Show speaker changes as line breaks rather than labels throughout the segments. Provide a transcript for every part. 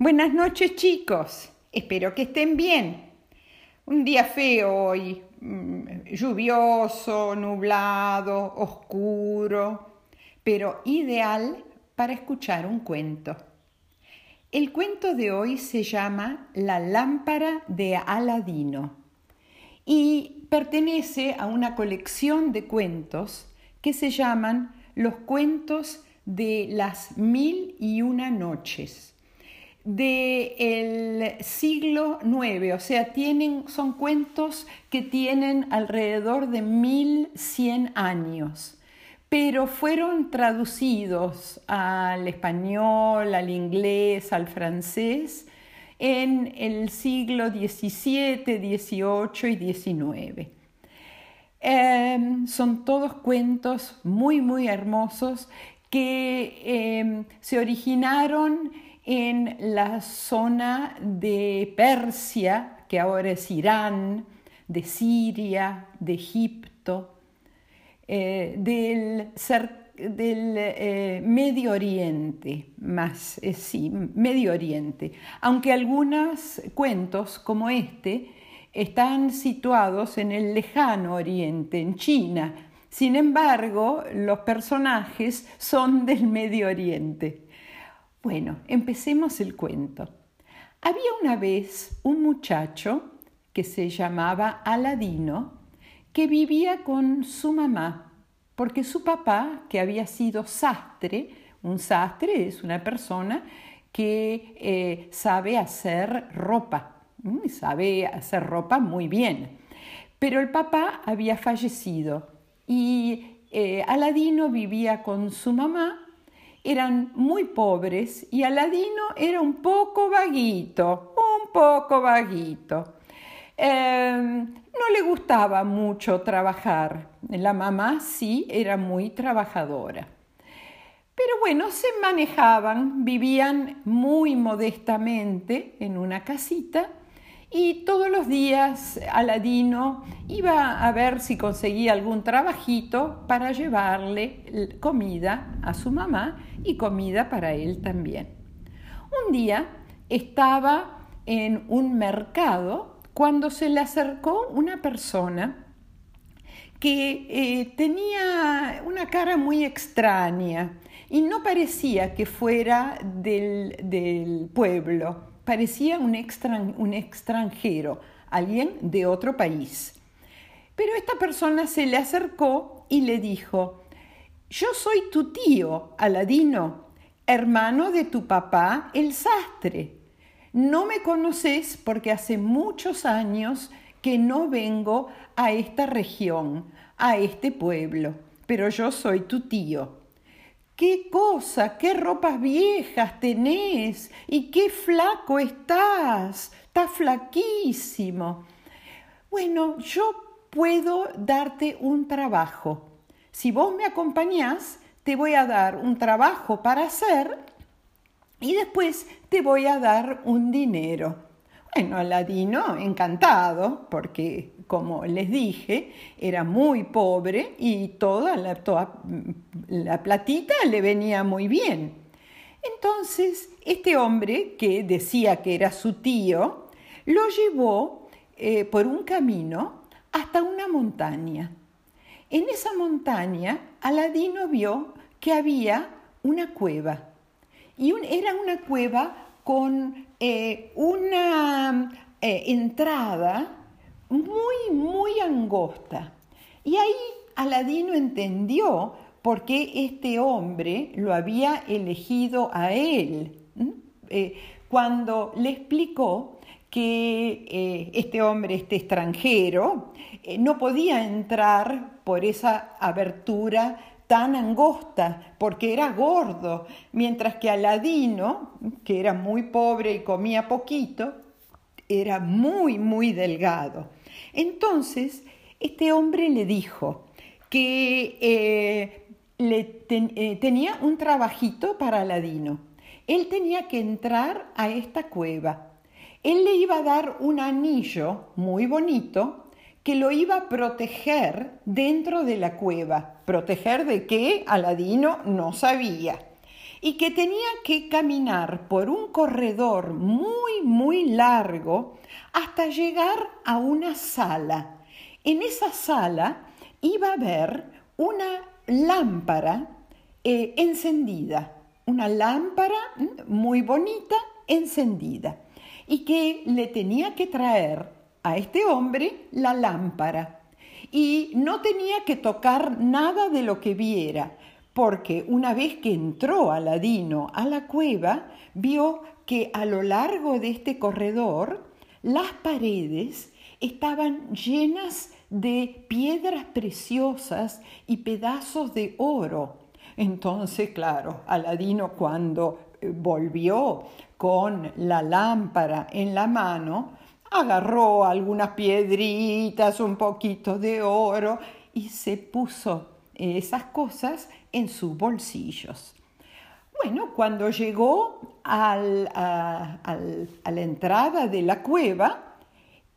Buenas noches chicos, espero que estén bien. Un día feo hoy, mm, lluvioso, nublado, oscuro, pero ideal para escuchar un cuento. El cuento de hoy se llama La lámpara de Aladino y pertenece a una colección de cuentos que se llaman Los cuentos de las mil y una noches del siglo IX, o sea, tienen, son cuentos que tienen alrededor de 1100 años, pero fueron traducidos al español, al inglés, al francés en el siglo XVII, XVIII y XIX. Em, son todos cuentos muy, muy hermosos que em, se originaron en la zona de Persia, que ahora es Irán, de Siria, de Egipto, eh, del, eh, Medio Oriente, más, eh, sí, Medio Oriente, aunque algunos cuentos como este están situados en el lejano Oriente, en China. Sin embargo, los personajes son del Medio Oriente. Bueno, empecemos el cuento. Había una vez un muchacho que se llamaba Aladino que vivía con su mamá, porque su papá, que había sido sastre, un sastre es una persona que eh, sabe hacer ropa, sabe hacer ropa muy bien, pero el papá había fallecido y eh, Aladino vivía con su mamá eran muy pobres y Aladino era un poco vaguito, un poco vaguito. Em, no le gustaba mucho trabajar. La mamá sí era muy trabajadora. Pero bueno, se manejaban, vivían muy modestamente en una casita y todos los días Aladino iba a ver si conseguía algún trabajito para llevarle comida a su mamá y comida para él también. Un día estaba en un mercado cuando se le acercó una persona que eh, tenía una cara muy extraña y no parecía que fuera del pueblo parecía un, extranjero, alguien de otro país. Pero esta persona se le acercó y le dijo, yo soy tu tío, Aladino, hermano de tu papá, el sastre. No me conoces porque hace muchos años que no vengo a esta región, a este pueblo, pero yo soy tu tío. ¿Qué cosa? ¿Qué ropas viejas tenés? ¿Y qué flaco estás? Estás flaquísimo. Bueno, yo puedo darte un trabajo. Si vos me acompañás, te voy a dar un trabajo para hacer y después te voy a dar un dinero. Bueno, Aladino, encantado, porque como les dije, era muy pobre y toda la, toda la platita le venía muy bien. Entonces, este hombre, que decía que era su tío, lo llevó eh, por un camino hasta una montaña. En esa montaña, Aladino vio que había una cueva. Y era una cueva con eh, una eh, entrada muy, muy angosta. Y ahí Aladino entendió por qué este hombre lo había elegido a él. Eh, cuando le explicó que este hombre, este extranjero, no podía entrar por esa abertura tan angosta, porque era gordo, mientras que Aladino, que era muy pobre y comía poquito, era muy, muy delgado. Entonces, este hombre le dijo que eh, le eh, tenía un trabajito para Aladino. Él tenía que entrar a esta cueva. Él le iba a dar un anillo muy bonito que lo iba a proteger dentro de la cueva. ¿Proteger de qué? Aladino no sabía. y que tenía que caminar por un corredor muy, muy largo hasta llegar a una sala. En esa sala iba a haber una lámpara eh, encendida, una lámpara muy bonita encendida, y que le tenía que traer a este hombre la lámpara. Y no tenía que tocar nada de lo que viera, porque una vez que entró Aladino a la cueva, vio que a lo largo de este corredor las paredes estaban llenas de piedras preciosas y pedazos de oro. Entonces, claro, Aladino cuando eh, volvió con la lámpara en la mano, agarró algunas piedritas, un poquito de oro y se puso esas cosas en sus bolsillos. Bueno, cuando llegó a la entrada de la cueva,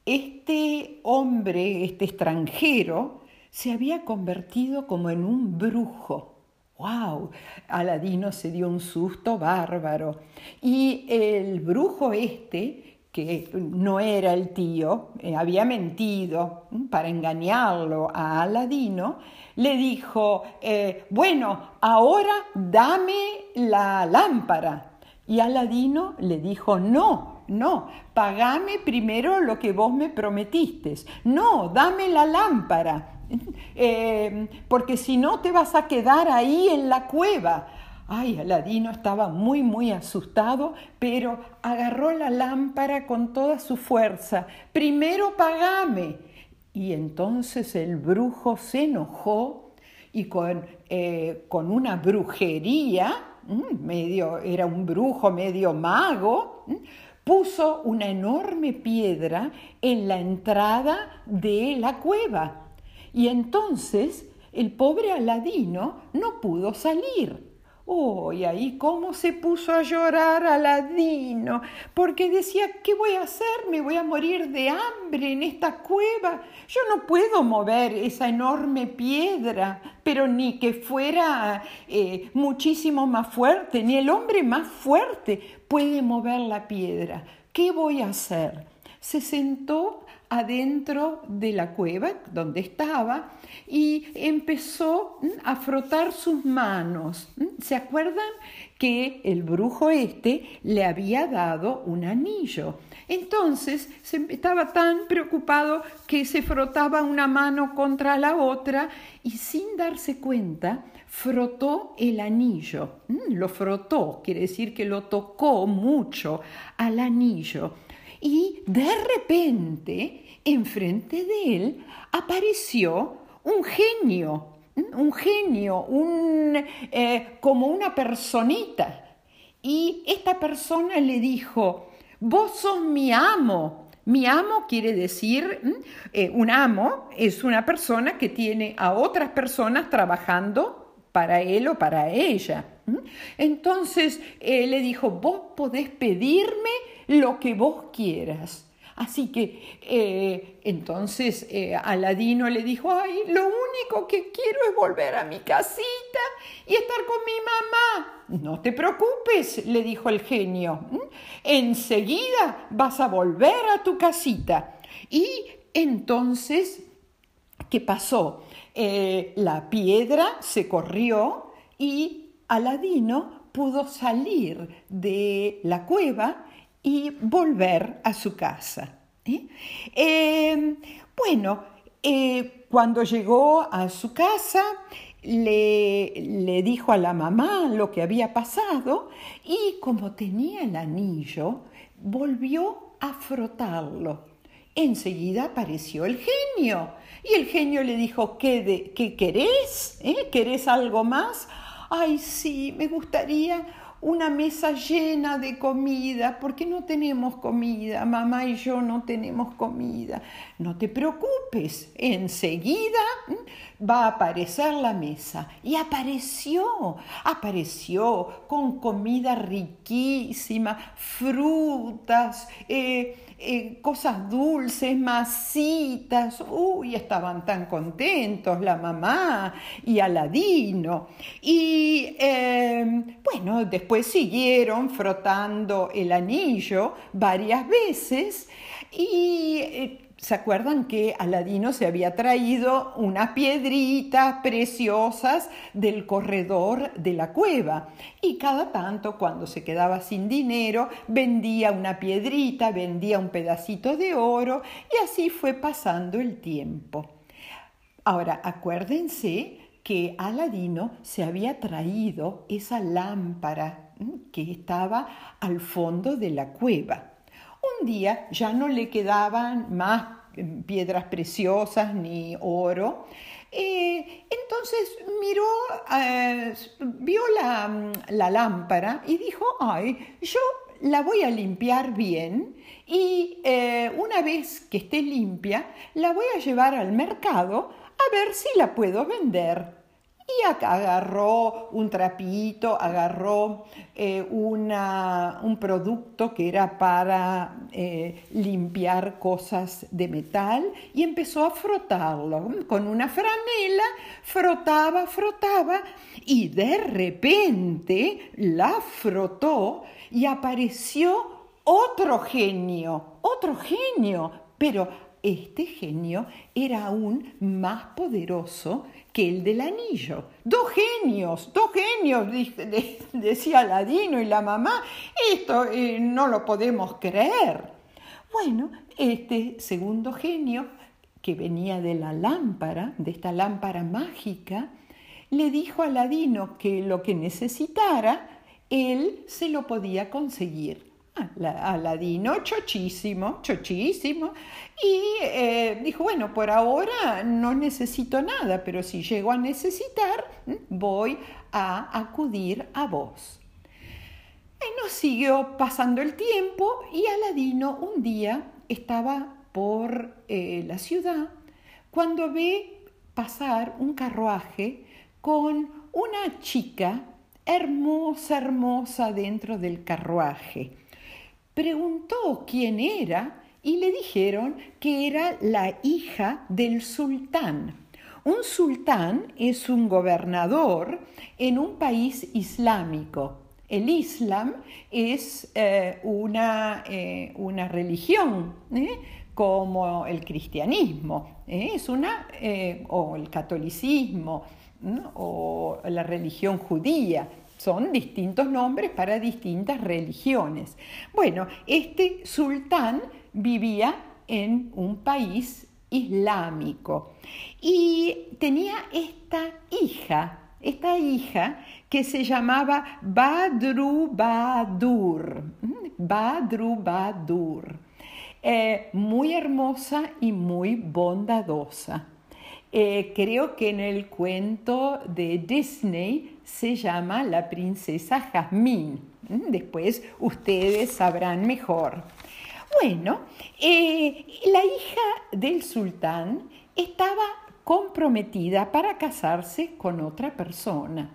este hombre, este extranjero, se había convertido como en un brujo. ¡Wow! Aladino se dio un susto bárbaro. Y el brujo este que no era el tío, eh, había mentido para engañarlo a Aladino, le dijo, eh, bueno, ahora dame la lámpara. Y Aladino le dijo, no, no, pagame primero lo que vos me prometiste. No, dame la lámpara, eh, porque si no te vas a quedar ahí en la cueva. Ay, Aladino estaba muy, muy asustado, pero agarró la lámpara con toda su fuerza. Primero pagame. Y entonces el brujo se enojó y con, eh, con una brujería, medio, era un brujo medio mago, puso una enorme piedra en la entrada de la cueva. Y entonces el pobre Aladino no pudo salir. Oh, ahí cómo se puso a llorar Aladino, porque decía, ¿qué voy a hacer? Me voy a morir de hambre en esta cueva. Yo no puedo mover esa enorme piedra, pero ni que fuera eh, muchísimo más fuerte, ni el hombre más fuerte puede mover la piedra. ¿Qué voy a hacer? Se sentó adentro de la cueva donde estaba y empezó a frotar sus manos. ¿Se acuerdan que el brujo este le había dado un anillo? Entonces estaba tan preocupado que se frotaba una mano contra la otra y sin darse cuenta frotó el anillo. Lo frotó, quiere decir que lo tocó mucho al anillo y de repente, enfrente de él, apareció un genio, un genio, un, eh, como una personita. Y esta persona le dijo, vos sos mi amo. Mi amo quiere decir, eh, un amo es una persona que tiene a otras personas trabajando para él o para ella. Entonces eh, le dijo, vos podés pedirme lo que vos quieras. Así que eh, entonces eh, Aladino le dijo, ay, lo único que quiero es volver a mi casita y estar con mi mamá. No te preocupes, le dijo el genio, enseguida vas a volver a tu casita. Y entonces, ¿qué pasó? Eh, la piedra se corrió y Aladino pudo salir de la cueva y volver a su casa. ¿eh? Em, bueno, eh, cuando llegó a su casa, le, le, dijo a la mamá lo que había pasado y como tenía el anillo, volvió a frotarlo. Enseguida apareció el genio y el genio le dijo, ¿qué, ¿qué querés? ¿Eh? ¿Querés algo más? Ay, sí, me gustaría una mesa llena de comida, porque no tenemos comida, mamá y yo no tenemos comida. no te preocupes, enseguida va a aparecer la mesa. Y apareció, apareció con comida riquísima, frutas, eh, eh, cosas dulces, masitas. Uy, estaban tan contentos la mamá y Aladino. Y eh, bueno, después siguieron frotando el anillo varias veces y ¿Se acuerdan que Aladino se había traído unas piedritas preciosas del corredor de la cueva? Y cada tanto, cuando se quedaba sin dinero, vendía una piedrita, vendía un pedacito de oro y así fue pasando el tiempo. Ahora, acuérdense que Aladino se había traído esa lámpara que estaba al fondo de la cueva. Un día ya no le quedaban más eh, piedras preciosas ni oro. Eh, entonces miró, eh, vio la, la, lámpara y dijo, ay, yo la voy a limpiar bien y una vez que esté limpia, la voy a llevar al mercado a ver si la puedo vender. Y agarró un trapito, agarró eh, un producto que era para eh, limpiar cosas de metal y empezó a frotarlo. Con una franela frotaba, frotaba y de repente la frotó y apareció otro genio, otro genio, pero este genio era aún más poderoso que el del anillo. Dos genios, dos genios, decía Aladino y la mamá, esto eh, no lo podemos creer. Bueno, este segundo genio, que venía de la lámpara, de esta lámpara mágica, le dijo a Aladino que lo que necesitara, él se lo podía conseguir. Aladino, chochísimo, chochísimo. Y eh, dijo, bueno, por ahora no necesito nada, pero si llego a necesitar, voy a acudir a vos. Y nos siguió pasando el tiempo y Aladino un día estaba por eh, la ciudad cuando ve pasar un carruaje con una chica hermosa, hermosa dentro del carruaje preguntó quién era y le dijeron que era la hija del sultán. Un sultán es un gobernador en un país islámico. El Islam es eh, una, eh, una, religión, ¿eh? como el cristianismo, es una, o el catolicismo, o la religión judía. Son distintos nombres para distintas religiones. Bueno, este sultán vivía en un país islámico y tenía esta hija, esta hija que se llamaba Badru Badur, Badru Badur, eh, muy hermosa y muy bondadosa. Eh, creo que en el cuento de Disney se llama La princesa Jazmín. Mm, después ustedes sabrán mejor. Bueno, eh, la hija del sultán estaba comprometida para casarse con otra persona.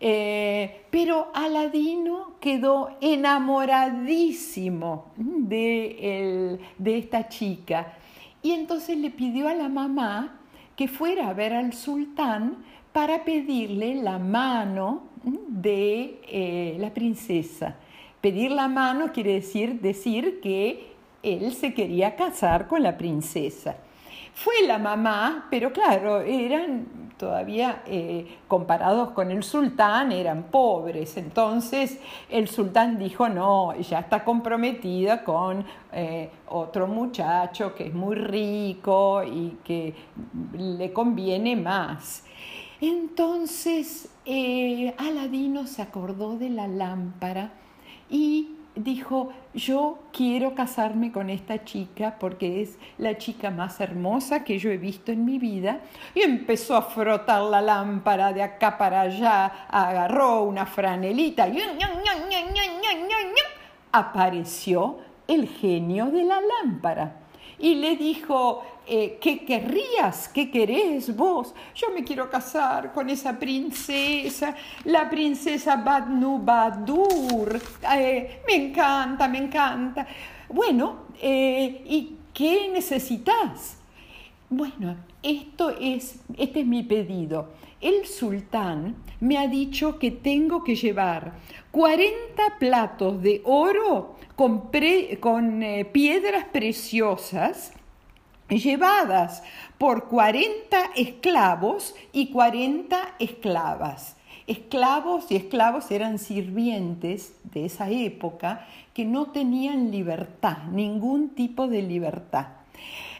Eh, pero Aladino quedó enamoradísimo de, de esta chica y entonces le pidió a la mamá que fuera a ver al sultán para pedirle la mano de eh, la princesa. Pedir la mano quiere decir decir que él se quería casar con la princesa. Fue la mamá, pero claro, eran todavía eh, comparados con el sultán, eran pobres. Entonces el sultán dijo, no, ya está comprometida con eh, otro muchacho que es muy rico y que le conviene más. Entonces eh, Aladino se acordó de la lámpara y dijo, yo quiero casarme con esta chica porque es la chica más hermosa que yo he visto en mi vida. Y empezó a frotar la lámpara de acá para allá, agarró una franelita y apareció el genio de la lámpara. Y le dijo, eh, ¿qué querrías? ¿Qué querés vos? Yo me quiero casar con esa princesa, la princesa Badnu Badur. Eh, me encanta, me encanta. Bueno, eh, ¿y qué necesitas? Bueno, esto es, este es mi pedido. El sultán me ha dicho que tengo que llevar 40 platos de oro con, con piedras preciosas llevadas por 40 esclavos y 40 esclavas. Esclavos y esclavos eran sirvientes de esa época que no tenían libertad, ningún tipo de libertad.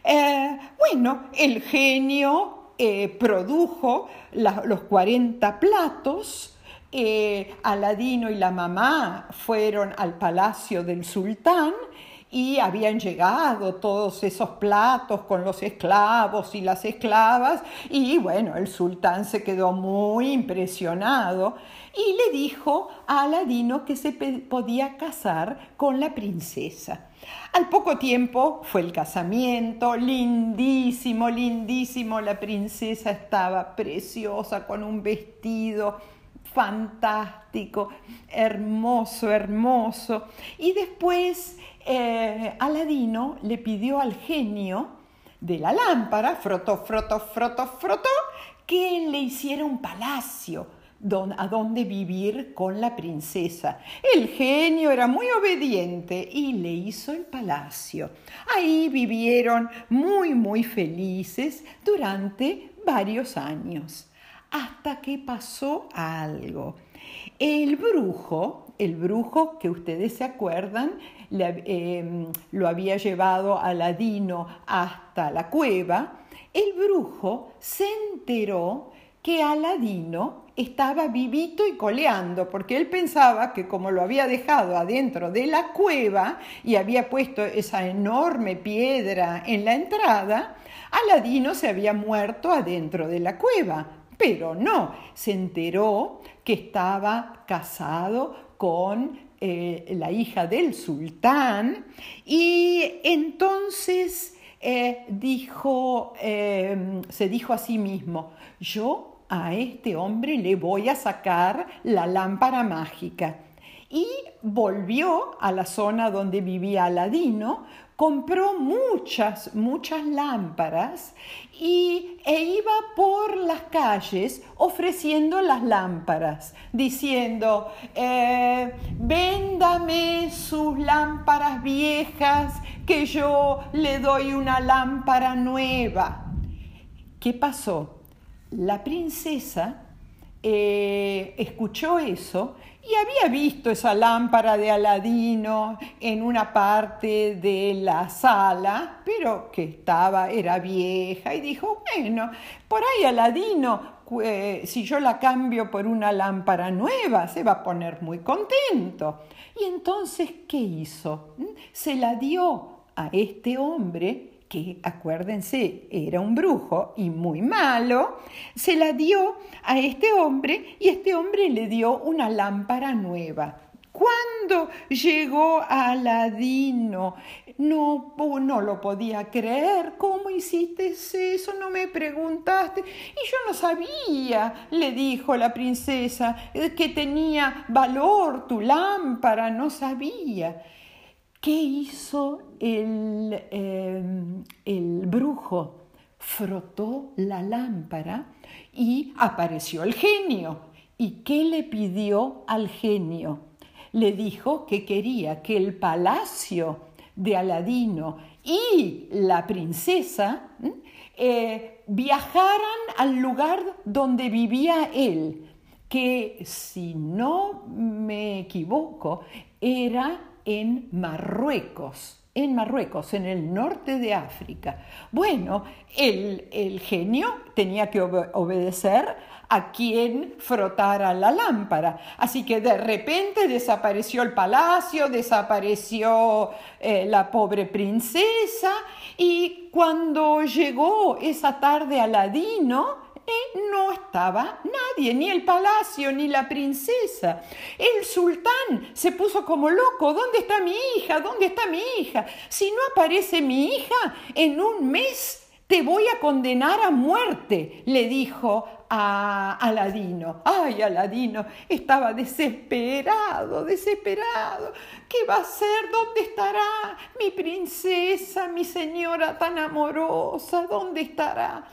Eh, bueno, el genio eh, produjo los 40 platos, eh, Aladino y la mamá fueron al palacio del sultán y habían llegado todos esos platos con los esclavos y las esclavas y bueno, el sultán se quedó muy impresionado y le dijo a Aladino que se podía casar con la princesa. Al poco tiempo fue el casamiento, lindísimo, lindísimo, la princesa estaba preciosa con un vestido fantástico, hermoso, hermoso. Y después eh, Aladino le pidió al genio de la lámpara, frotó, frotó, frotó, frotó, que le hiciera un palacio a donde vivir con la princesa. El genio era muy obediente y le hizo el palacio. Ahí vivieron muy, muy felices durante varios años, hasta que pasó algo. El brujo, el brujo que ustedes se acuerdan, Em, lo había llevado a Aladino hasta la cueva, el brujo se enteró que Aladino estaba vivito y coleando, porque él pensaba que como lo había dejado adentro de la cueva y había puesto esa enorme piedra en la entrada, Aladino se había muerto adentro de la cueva. Pero no, se enteró que estaba casado con eh, la hija del sultán, y entonces eh, dijo, eh, se dijo a sí mismo, yo a este hombre le voy a sacar la lámpara mágica. Y volvió a la zona donde vivía Aladino, compró muchas, muchas lámparas y, e iba por las calles ofreciendo las lámparas, diciendo, eh, véndame sus lámparas viejas, que yo le doy una lámpara nueva. ¿Qué pasó? La princesa eh, escuchó eso y había visto esa lámpara de Aladino en una parte de la sala, pero que estaba, era vieja, y dijo, bueno, por ahí Aladino, eh, si yo la cambio por una lámpara nueva, se va a poner muy contento. Y entonces, ¿qué hizo? ¿Mm? Se la dio a este hombre que acuérdense era un brujo y muy malo, se la dio a este hombre y este hombre le dio una lámpara nueva. Cuando llegó Aladino, no, no lo podía creer. ¿Cómo hiciste eso? No me preguntaste. Y yo no sabía, le dijo la princesa, que tenía valor tu lámpara, no sabía. ¿Qué hizo em, el, brujo? Frotó la lámpara y apareció el genio. ¿Y qué le pidió al genio? Le dijo que quería que el palacio de Aladino y la princesa eh, viajaran al lugar donde vivía él, que si no me equivoco era en Marruecos, en Marruecos, en el norte de África. Bueno, el, genio tenía que obedecer a quien frotara la lámpara. Así que de repente desapareció el palacio, desapareció eh, la pobre princesa y cuando llegó esa tarde Aladino, no estaba nadie, ni el palacio, ni la princesa. El sultán se puso como loco, ¿dónde está mi hija? ¿Dónde está mi hija? Si no aparece mi hija, en un mes te voy a condenar a muerte, le dijo a Aladino. Ay, Aladino estaba desesperado, desesperado. ¿Qué va a hacer? ¿Dónde estará mi princesa, mi señora tan amorosa? ¿Dónde estará?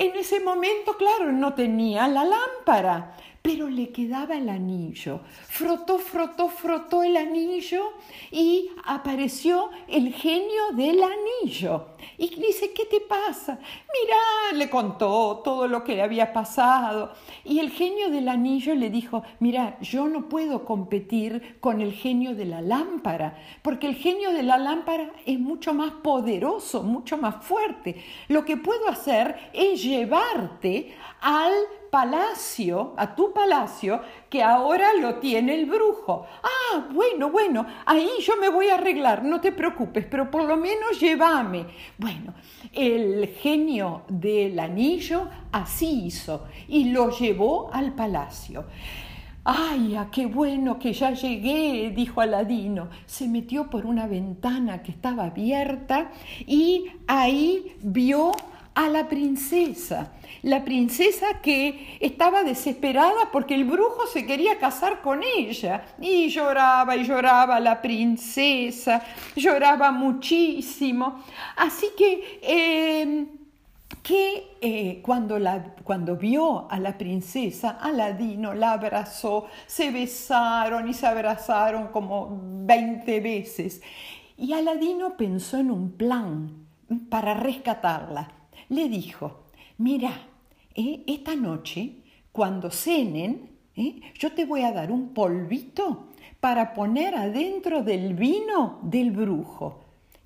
En ese momento, claro, no tenía la lámpara pero le quedaba el anillo. Frotó, frotó, frotó el anillo y apareció el genio del anillo. Y dice, ¿qué te pasa? Mira, le contó todo lo que le había pasado. Y el genio del anillo le dijo, mira, yo no puedo competir con el genio de la lámpara, porque el genio de la lámpara es mucho más poderoso, mucho más fuerte. Lo que puedo hacer es llevarte al palacio, a tu palacio, que ahora lo tiene el brujo. Ah, bueno, bueno, ahí yo me voy a arreglar, no te preocupes, pero por lo menos llévame. Bueno, el genio del anillo así hizo y lo llevó al palacio. ¡Ay, ah, qué bueno que ya llegué! dijo Aladino. Se metió por una ventana que estaba abierta y ahí vio a la princesa. La princesa que estaba desesperada porque el brujo se quería casar con ella. Y lloraba y lloraba la princesa, lloraba muchísimo. Así que... Em, que eh, cuando, la, cuando vio a la princesa, Aladino la abrazó, se besaron y se abrazaron como 20 veces. Y Aladino pensó en un plan para rescatarla le dijo, mira, eh, esta noche, cuando cenen, eh, yo te voy a dar un polvito para poner adentro del vino del brujo.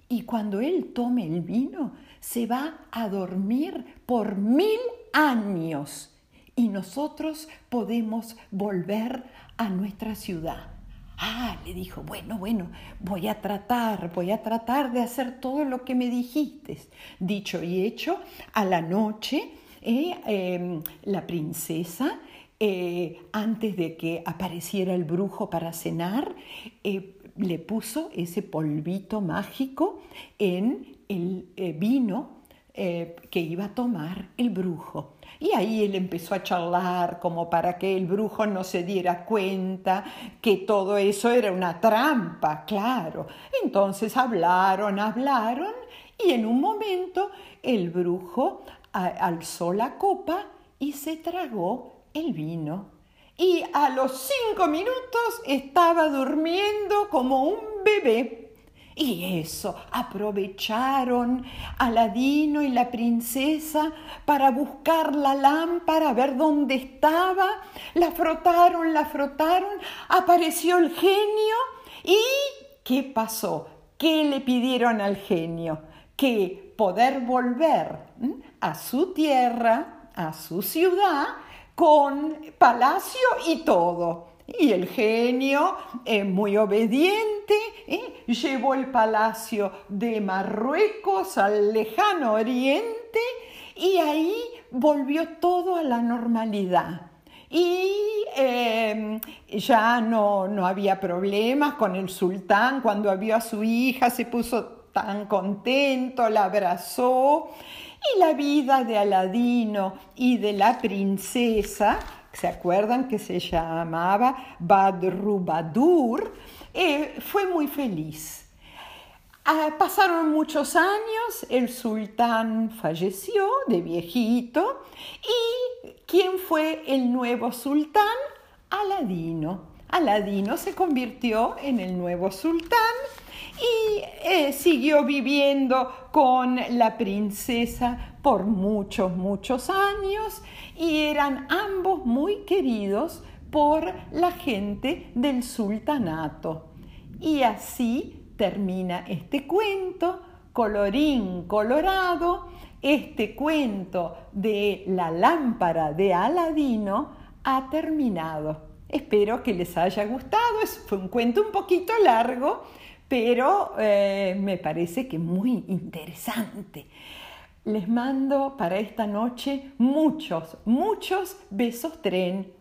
Y cuando él tome el vino, se va a dormir por mil años y nosotros podemos volver a nuestra ciudad. Ah, le dijo, bueno, bueno, voy a tratar, voy a tratar de hacer todo lo que me dijiste. Dicho y hecho, a la noche eh, em, la princesa, eh, antes de que apareciera el brujo para cenar, eh, le puso ese polvito mágico en el vino que iba a tomar el brujo. Y ahí él empezó a charlar como para que el brujo no se diera cuenta que todo eso era una trampa, claro. Entonces hablaron, hablaron y en un momento el brujo alzó la copa y se tragó el vino. Y a los cinco minutos estaba durmiendo como un bebé. Y eso, aprovecharon Aladino y la princesa para buscar la lámpara, ver dónde estaba. La frotaron, la frotaron, apareció el genio y ¿qué pasó? ¿Qué le pidieron al genio? Que poder volver a su tierra, a su ciudad, con palacio y todo. Y el genio, eh, muy obediente, eh, llevó el palacio de Marruecos al lejano oriente y ahí volvió todo a la normalidad. Y em, ya no, no había problemas con el sultán, cuando vio a su hija se puso tan contento, la abrazó y la vida de Aladino y de la princesa ¿se acuerdan que se llamaba Badrubadur? Eh, fue muy feliz. Ah, pasaron muchos años, el sultán falleció de viejito y ¿quién fue el nuevo sultán? Aladino. Aladino se convirtió en el nuevo sultán y eh, siguió viviendo con la princesa por muchos, muchos años y eran ambos muy queridos por la gente del sultanato. Y así termina este cuento, colorín colorado, este cuento de la lámpara de Aladino ha terminado. Espero que les haya gustado, fue un cuento un poquito largo, pero eh, me parece que muy interesante. Les mando para esta noche muchos, muchos besos tren.